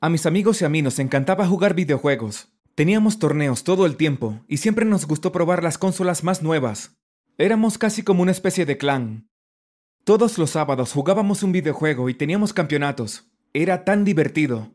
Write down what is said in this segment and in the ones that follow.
A mis amigos y a mí nos encantaba jugar videojuegos. Teníamos torneos todo el tiempo y siempre nos gustó probar las consolas más nuevas. Éramos casi como una especie de clan. Todos los sábados jugábamos un videojuego y teníamos campeonatos. Era tan divertido.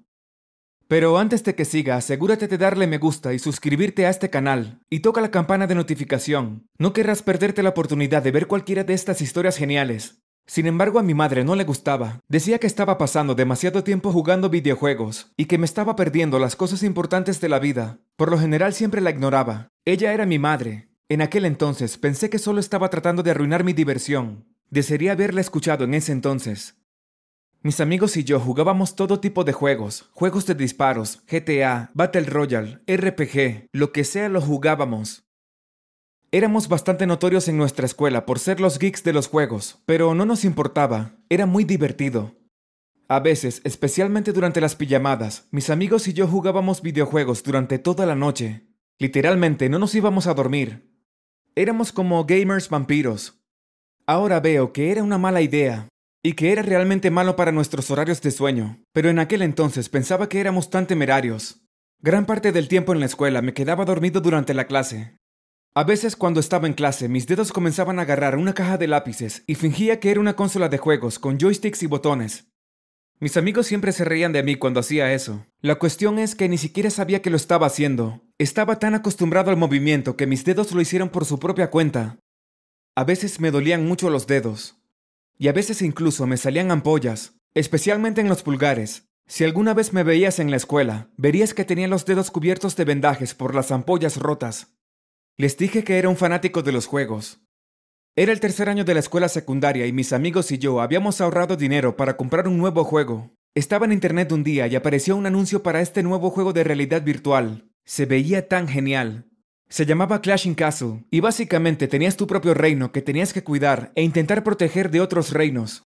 Pero antes de que siga, asegúrate de darle me gusta y suscribirte a este canal, y toca la campana de notificación. No querrás perderte la oportunidad de ver cualquiera de estas historias geniales. Sin embargo, a mi madre no le gustaba. Decía que estaba pasando demasiado tiempo jugando videojuegos y que me estaba perdiendo las cosas importantes de la vida. Por lo general siempre la ignoraba. Ella era mi madre. En aquel entonces pensé que solo estaba tratando de arruinar mi diversión. Desearía haberla escuchado en ese entonces. Mis amigos y yo jugábamos todo tipo de juegos, juegos de disparos, GTA, Battle Royale, RPG, lo que sea lo jugábamos. Éramos bastante notorios en nuestra escuela por ser los geeks de los juegos, pero no nos importaba, era muy divertido. A veces, especialmente durante las pijamadas, mis amigos y yo jugábamos videojuegos durante toda la noche. Literalmente no nos íbamos a dormir. Éramos como gamers vampiros. Ahora veo que era una mala idea, y que era realmente malo para nuestros horarios de sueño, pero en aquel entonces pensaba que éramos tan temerarios. Gran parte del tiempo en la escuela me quedaba dormido durante la clase. A veces cuando estaba en clase mis dedos comenzaban a agarrar una caja de lápices y fingía que era una consola de juegos con joysticks y botones. Mis amigos siempre se reían de mí cuando hacía eso. La cuestión es que ni siquiera sabía que lo estaba haciendo. Estaba tan acostumbrado al movimiento que mis dedos lo hicieron por su propia cuenta. A veces me dolían mucho los dedos, y a veces incluso me salían ampollas, especialmente en los pulgares. Si alguna vez me veías en la escuela, verías que tenía los dedos cubiertos de vendajes por las ampollas rotas. Les dije que era un fanático de los juegos. Era el tercer año de la escuela secundaria y mis amigos y yo habíamos ahorrado dinero para comprar un nuevo juego. Estaba en internet un día y apareció un anuncio para este nuevo juego de realidad virtual. Se veía tan genial. Se llamaba Clashing Castle, y básicamente tenías tu propio reino que tenías que cuidar e intentar proteger de otros reinos.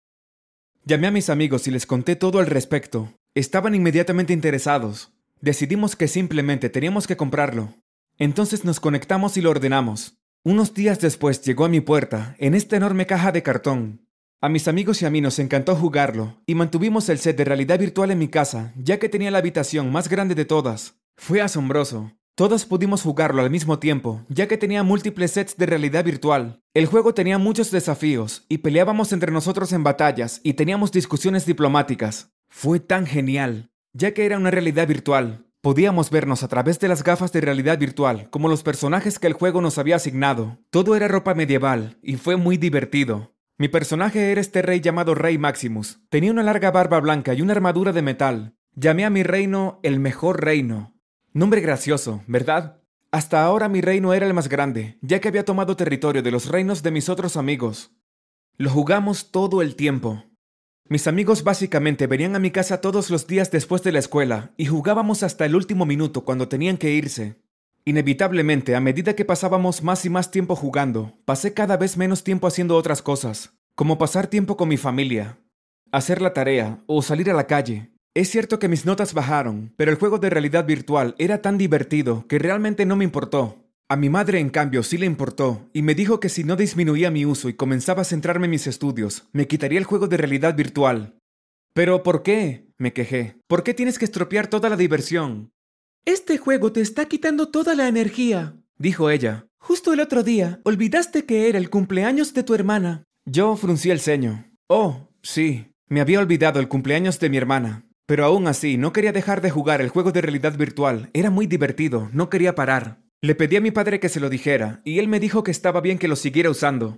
Llamé a mis amigos y les conté todo al respecto. Estaban inmediatamente interesados. Decidimos que simplemente teníamos que comprarlo. Entonces nos conectamos y lo ordenamos. Unos días después llegó a mi puerta, en esta enorme caja de cartón. A mis amigos y a mí nos encantó jugarlo, y mantuvimos el set de realidad virtual en mi casa, ya que tenía la habitación más grande de todas. Fue asombroso. Todos pudimos jugarlo al mismo tiempo, ya que tenía múltiples sets de realidad virtual. El juego tenía muchos desafíos, y peleábamos entre nosotros en batallas y teníamos discusiones diplomáticas. Fue tan genial, ya que era una realidad virtual. Podíamos vernos a través de las gafas de realidad virtual, como los personajes que el juego nos había asignado. Todo era ropa medieval, y fue muy divertido. Mi personaje era este rey llamado Rey Maximus. Tenía una larga barba blanca y una armadura de metal. Llamé a mi reino el mejor reino, Nombre gracioso, ¿verdad? Hasta ahora mi reino era el más grande, ya que había tomado territorio de los reinos de mis otros amigos. Lo jugamos todo el tiempo. Mis amigos básicamente venían a mi casa todos los días después de la escuela y jugábamos hasta el último minuto cuando tenían que irse. Inevitablemente, a medida que pasábamos más y más tiempo jugando, pasé cada vez menos tiempo haciendo otras cosas, como pasar tiempo con mi familia, hacer la tarea o salir a la calle. Es cierto que mis notas bajaron, pero el juego de realidad virtual era tan divertido que realmente no me importó. A mi madre, en cambio, sí le importó, y me dijo que si no disminuía mi uso y comenzaba a centrarme en mis estudios, me quitaría el juego de realidad virtual. Pero ¿por qué? me quejé. ¿Por qué tienes que estropear toda la diversión? Este juego te está quitando toda la energía, dijo ella. Justo el otro día, olvidaste que era el cumpleaños de tu hermana. Yo fruncí el ceño. Oh, sí, me había olvidado el cumpleaños de mi hermana. Pero aún así, no quería dejar de jugar el juego de realidad virtual. Era muy divertido, no quería parar. Le pedí a mi padre que se lo dijera, y él me dijo que estaba bien que lo siguiera usando.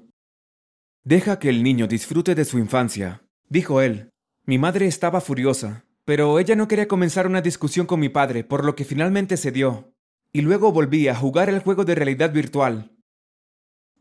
Deja que el niño disfrute de su infancia, dijo él. Mi madre estaba furiosa, pero ella no quería comenzar una discusión con mi padre, por lo que finalmente cedió. Y luego volví a jugar el juego de realidad virtual.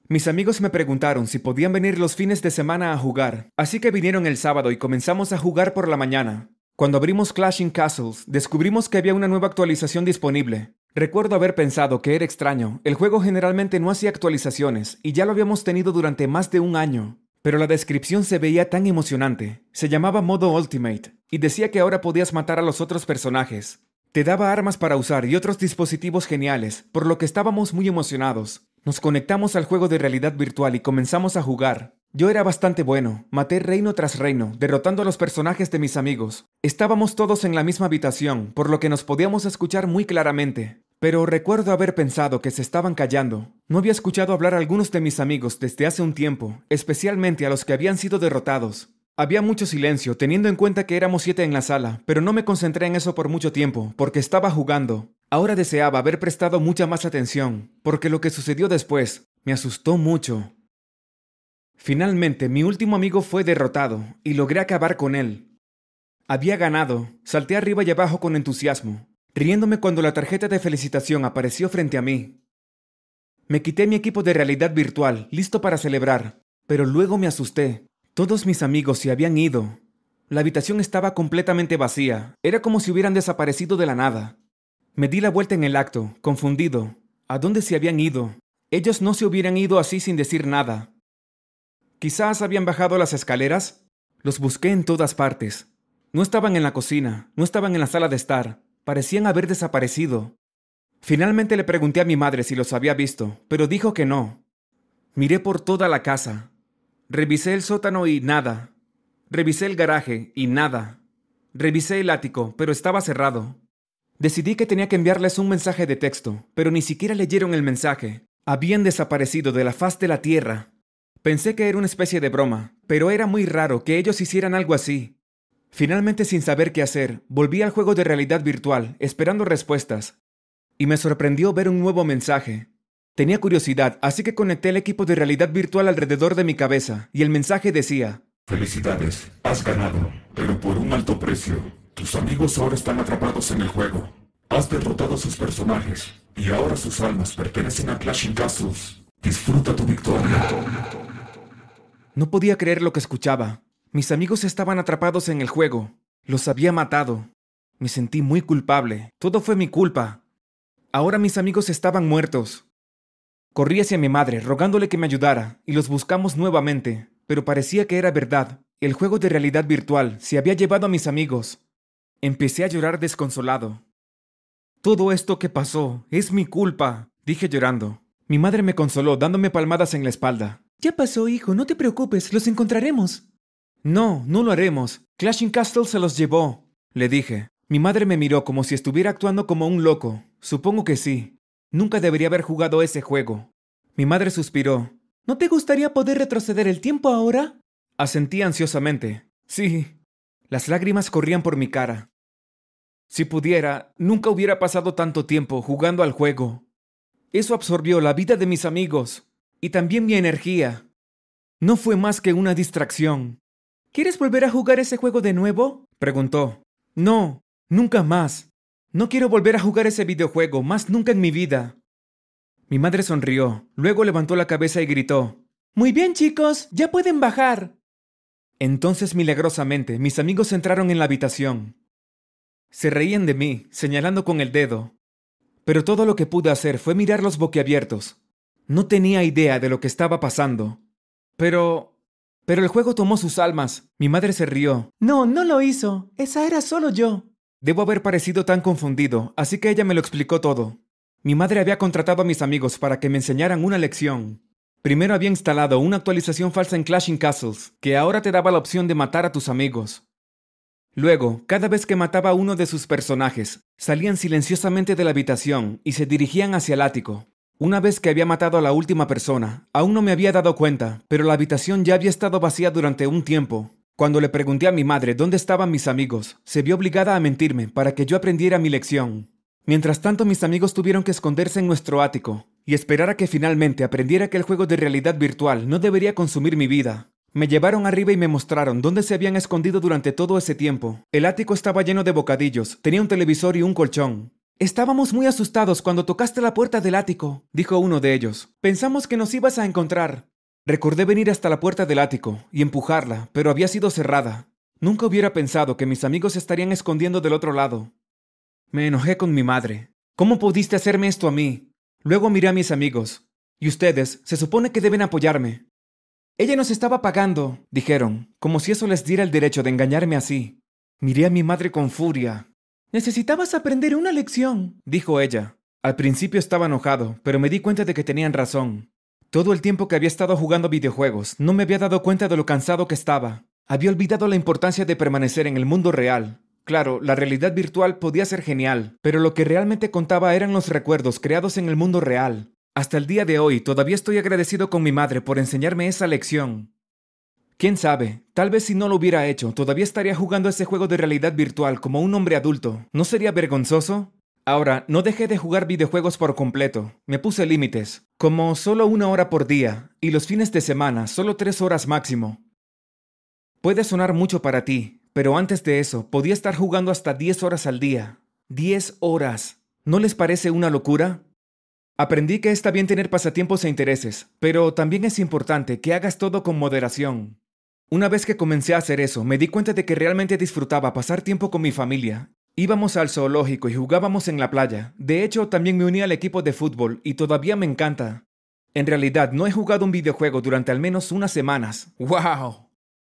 Mis amigos me preguntaron si podían venir los fines de semana a jugar, así que vinieron el sábado y comenzamos a jugar por la mañana. Cuando abrimos Clashing Castles, descubrimos que había una nueva actualización disponible. Recuerdo haber pensado que era extraño, el juego generalmente no hacía actualizaciones, y ya lo habíamos tenido durante más de un año. Pero la descripción se veía tan emocionante. Se llamaba modo Ultimate, y decía que ahora podías matar a los otros personajes. Te daba armas para usar y otros dispositivos geniales, por lo que estábamos muy emocionados. Nos conectamos al juego de realidad virtual y comenzamos a jugar. Yo era bastante bueno, maté reino tras reino, derrotando a los personajes de mis amigos. Estábamos todos en la misma habitación, por lo que nos podíamos escuchar muy claramente. Pero recuerdo haber pensado que se estaban callando. No había escuchado hablar a algunos de mis amigos desde hace un tiempo, especialmente a los que habían sido derrotados. Había mucho silencio, teniendo en cuenta que éramos siete en la sala, pero no me concentré en eso por mucho tiempo, porque estaba jugando. Ahora deseaba haber prestado mucha más atención, porque lo que sucedió después me asustó mucho. Finalmente, mi último amigo fue derrotado y logré acabar con él. Había ganado, salté arriba y abajo con entusiasmo, riéndome cuando la tarjeta de felicitación apareció frente a mí. Me quité mi equipo de realidad virtual, listo para celebrar, pero luego me asusté. Todos mis amigos se habían ido. La habitación estaba completamente vacía, era como si hubieran desaparecido de la nada. Me di la vuelta en el acto, confundido. ¿A dónde se habían ido? Ellos no se hubieran ido así sin decir nada. Quizás habían bajado las escaleras. Los busqué en todas partes. No estaban en la cocina, no estaban en la sala de estar. Parecían haber desaparecido. Finalmente le pregunté a mi madre si los había visto, pero dijo que no. Miré por toda la casa. Revisé el sótano y nada. Revisé el garaje y nada. Revisé el ático, pero estaba cerrado. Decidí que tenía que enviarles un mensaje de texto, pero ni siquiera leyeron el mensaje. Habían desaparecido de la faz de la tierra. Pensé que era una especie de broma, pero era muy raro que ellos hicieran algo así. Finalmente, sin saber qué hacer, volví al juego de realidad virtual, esperando respuestas. Y me sorprendió ver un nuevo mensaje. Tenía curiosidad, así que conecté el equipo de realidad virtual alrededor de mi cabeza, y el mensaje decía, Felicidades, has ganado, pero por un alto precio. Tus amigos ahora están atrapados en el juego. Has derrotado a sus personajes, y ahora sus almas pertenecen a Clashing Castles. Disfruta tu victoria. No podía creer lo que escuchaba. Mis amigos estaban atrapados en el juego. Los había matado. Me sentí muy culpable. Todo fue mi culpa. Ahora mis amigos estaban muertos. Corrí hacia mi madre, rogándole que me ayudara, y los buscamos nuevamente, pero parecía que era verdad. El juego de realidad virtual se había llevado a mis amigos. Empecé a llorar desconsolado. Todo esto que pasó es mi culpa, dije llorando. Mi madre me consoló dándome palmadas en la espalda. Ya pasó, hijo, no te preocupes, los encontraremos. No, no lo haremos. Clashing Castle se los llevó, le dije. Mi madre me miró como si estuviera actuando como un loco. Supongo que sí. Nunca debería haber jugado ese juego. Mi madre suspiró. ¿No te gustaría poder retroceder el tiempo ahora? Asentí ansiosamente. Sí. Las lágrimas corrían por mi cara. Si pudiera, nunca hubiera pasado tanto tiempo jugando al juego. Eso absorbió la vida de mis amigos y también mi energía. No fue más que una distracción. ¿Quieres volver a jugar ese juego de nuevo? preguntó. No, nunca más. No quiero volver a jugar ese videojuego, más nunca en mi vida. Mi madre sonrió, luego levantó la cabeza y gritó. Muy bien, chicos, ya pueden bajar. Entonces, milagrosamente, mis amigos entraron en la habitación. Se reían de mí, señalando con el dedo. Pero todo lo que pude hacer fue mirarlos boquiabiertos, no tenía idea de lo que estaba pasando. Pero... Pero el juego tomó sus almas. Mi madre se rió. No, no lo hizo. Esa era solo yo. Debo haber parecido tan confundido, así que ella me lo explicó todo. Mi madre había contratado a mis amigos para que me enseñaran una lección. Primero había instalado una actualización falsa en Clashing Castles, que ahora te daba la opción de matar a tus amigos. Luego, cada vez que mataba a uno de sus personajes, salían silenciosamente de la habitación y se dirigían hacia el ático. Una vez que había matado a la última persona, aún no me había dado cuenta, pero la habitación ya había estado vacía durante un tiempo. Cuando le pregunté a mi madre dónde estaban mis amigos, se vio obligada a mentirme para que yo aprendiera mi lección. Mientras tanto, mis amigos tuvieron que esconderse en nuestro ático y esperar a que finalmente aprendiera que el juego de realidad virtual no debería consumir mi vida. Me llevaron arriba y me mostraron dónde se habían escondido durante todo ese tiempo. El ático estaba lleno de bocadillos, tenía un televisor y un colchón. Estábamos muy asustados cuando tocaste la puerta del ático, dijo uno de ellos. Pensamos que nos ibas a encontrar. Recordé venir hasta la puerta del ático y empujarla, pero había sido cerrada. Nunca hubiera pensado que mis amigos estarían escondiendo del otro lado. Me enojé con mi madre. ¿Cómo pudiste hacerme esto a mí? Luego miré a mis amigos. Y ustedes, se supone que deben apoyarme. Ella nos estaba pagando, dijeron, como si eso les diera el derecho de engañarme así. Miré a mi madre con furia. Necesitabas aprender una lección, dijo ella. Al principio estaba enojado, pero me di cuenta de que tenían razón. Todo el tiempo que había estado jugando videojuegos, no me había dado cuenta de lo cansado que estaba. Había olvidado la importancia de permanecer en el mundo real. Claro, la realidad virtual podía ser genial, pero lo que realmente contaba eran los recuerdos creados en el mundo real. Hasta el día de hoy todavía estoy agradecido con mi madre por enseñarme esa lección. Quién sabe, tal vez si no lo hubiera hecho, todavía estaría jugando ese juego de realidad virtual como un hombre adulto. ¿No sería vergonzoso? Ahora, no dejé de jugar videojuegos por completo. Me puse límites, como solo una hora por día, y los fines de semana, solo tres horas máximo. Puede sonar mucho para ti, pero antes de eso, podía estar jugando hasta 10 horas al día. 10 horas. ¿No les parece una locura? Aprendí que está bien tener pasatiempos e intereses, pero también es importante que hagas todo con moderación. Una vez que comencé a hacer eso, me di cuenta de que realmente disfrutaba pasar tiempo con mi familia. Íbamos al zoológico y jugábamos en la playa. De hecho, también me uní al equipo de fútbol y todavía me encanta. En realidad, no he jugado un videojuego durante al menos unas semanas. ¡Wow!